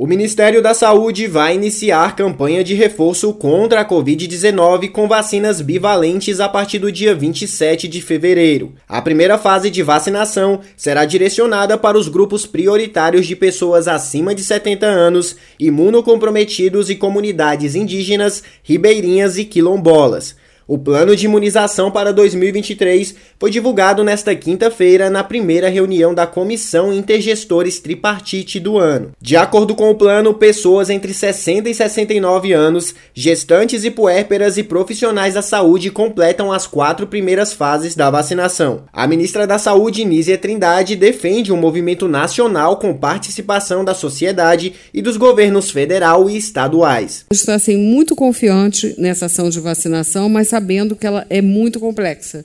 O Ministério da Saúde vai iniciar campanha de reforço contra a Covid-19 com vacinas bivalentes a partir do dia 27 de fevereiro. A primeira fase de vacinação será direcionada para os grupos prioritários de pessoas acima de 70 anos, imunocomprometidos e comunidades indígenas, ribeirinhas e quilombolas. O plano de imunização para 2023 foi divulgado nesta quinta-feira na primeira reunião da Comissão Intergestores Tripartite do ano. De acordo com o plano, pessoas entre 60 e 69 anos, gestantes e puérperas e profissionais da saúde completam as quatro primeiras fases da vacinação. A ministra da Saúde, Nízia Trindade, defende um movimento nacional com participação da sociedade e dos governos federal e estaduais. Estou assim muito confiante nessa ação de vacinação, mas sabendo que ela é muito complexa.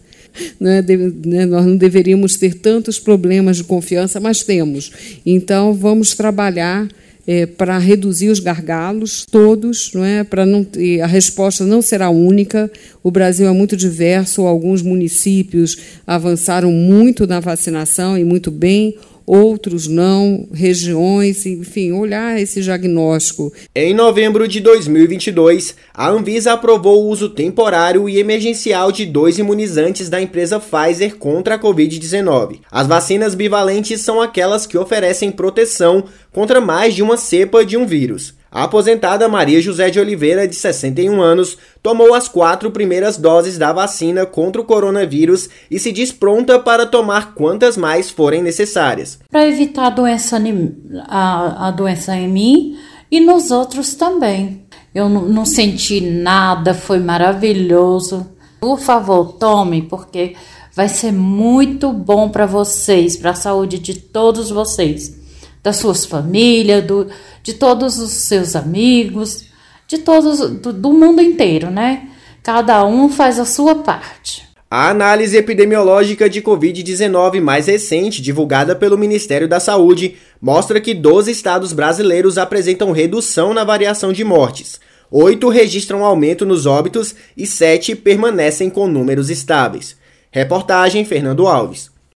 Né? Né? Nós não deveríamos ter tantos problemas de confiança, mas temos. Então, vamos trabalhar é, para reduzir os gargalos todos, não é? Para não a resposta não será única. O Brasil é muito diverso, alguns municípios avançaram muito na vacinação e muito bem outros não, regiões, enfim, olhar esse diagnóstico. Em novembro de 2022, a Anvisa aprovou o uso temporário e emergencial de dois imunizantes da empresa Pfizer contra a Covid-19. As vacinas bivalentes são aquelas que oferecem proteção contra mais de uma cepa de um vírus. A aposentada Maria José de Oliveira, de 61 anos, tomou as quatro primeiras doses da vacina contra o coronavírus e se diz pronta para tomar quantas mais forem necessárias. Para evitar a doença, a, a doença em mim e nos outros também. Eu não, senti nada, foi maravilhoso. Por favor, tome, porque vai ser muito bom para vocês, para a saúde de todos vocês das suas famílias, do, de todos os seus amigos, de todos do, do mundo inteiro, né? Cada um faz a sua parte. A análise epidemiológica de Covid-19 mais recente, divulgada pelo Ministério da Saúde, mostra que 12 estados brasileiros apresentam redução na variação de mortes. Oito registram aumento nos óbitos e sete permanecem com números estáveis. Reportagem Fernando Alves.